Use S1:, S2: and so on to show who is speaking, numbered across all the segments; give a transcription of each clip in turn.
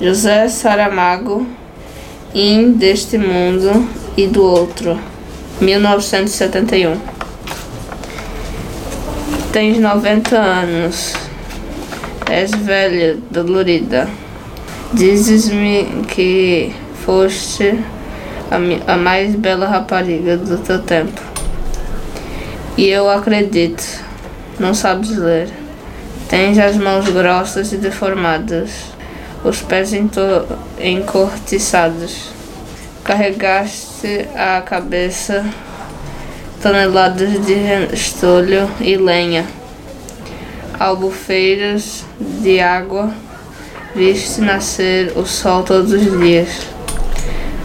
S1: José Saramago, In deste mundo e do outro, 1971. Tens 90 anos, és velha, dolorida. Dizes-me que foste a, a mais bela rapariga do teu tempo. E eu acredito, não sabes ler. Tens as mãos grossas e deformadas, os pés encortiçados. Carregaste a cabeça toneladas de restolho e lenha, albufeiras de água, viste nascer o sol todos os dias.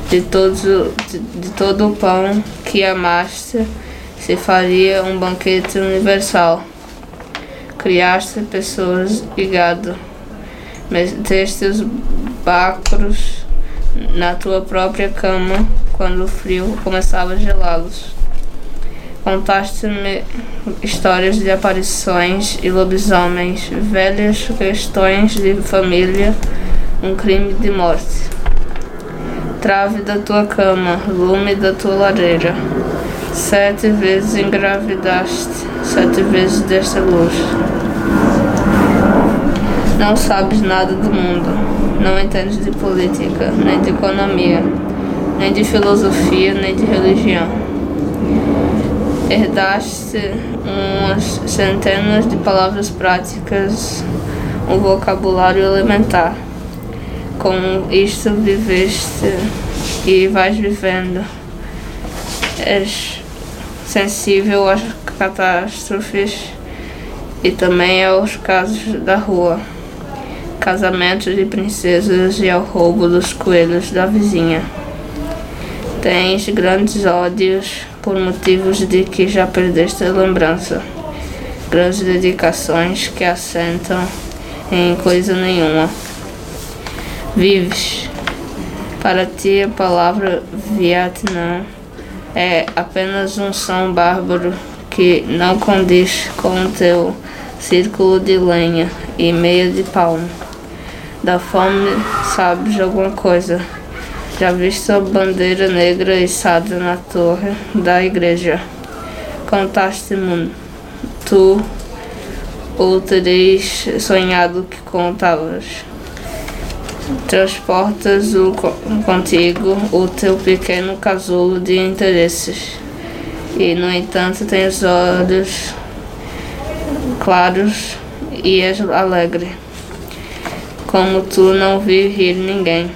S1: De, todos, de, de todo o pão que amaste, se faria um banquete universal criaste pessoas e gado, meteste os bacros na tua própria cama quando o frio começava a gelá-los. Contaste-me histórias de aparições e lobisomens, velhas questões de família, um crime de morte. Trave da tua cama, lume da tua lareira. Sete vezes engravidaste, sete vezes desta luz. Não sabes nada do mundo, não entendes de política, nem de economia, nem de filosofia, nem de religião. Herdaste umas centenas de palavras práticas, um vocabulário elementar. Com isto viveste e vais vivendo. És sensível às catástrofes e também aos casos da rua, casamentos de princesas e ao roubo dos coelhos da vizinha. Tens grandes ódios por motivos de que já perdeste a lembrança, grandes dedicações que assentam em coisa nenhuma. Vives. Para ti a palavra Vietnã é apenas um som bárbaro que não condiz com o teu círculo de lenha e meia de palmo. Da fome sabes alguma coisa. Já viste a bandeira negra içada na torre da igreja. Contaste-me tu ou tereis sonhado que contavas transportas o, contigo o teu pequeno casulo de interesses e, no entanto, tens olhos claros e és alegre, como tu não vi rir ninguém.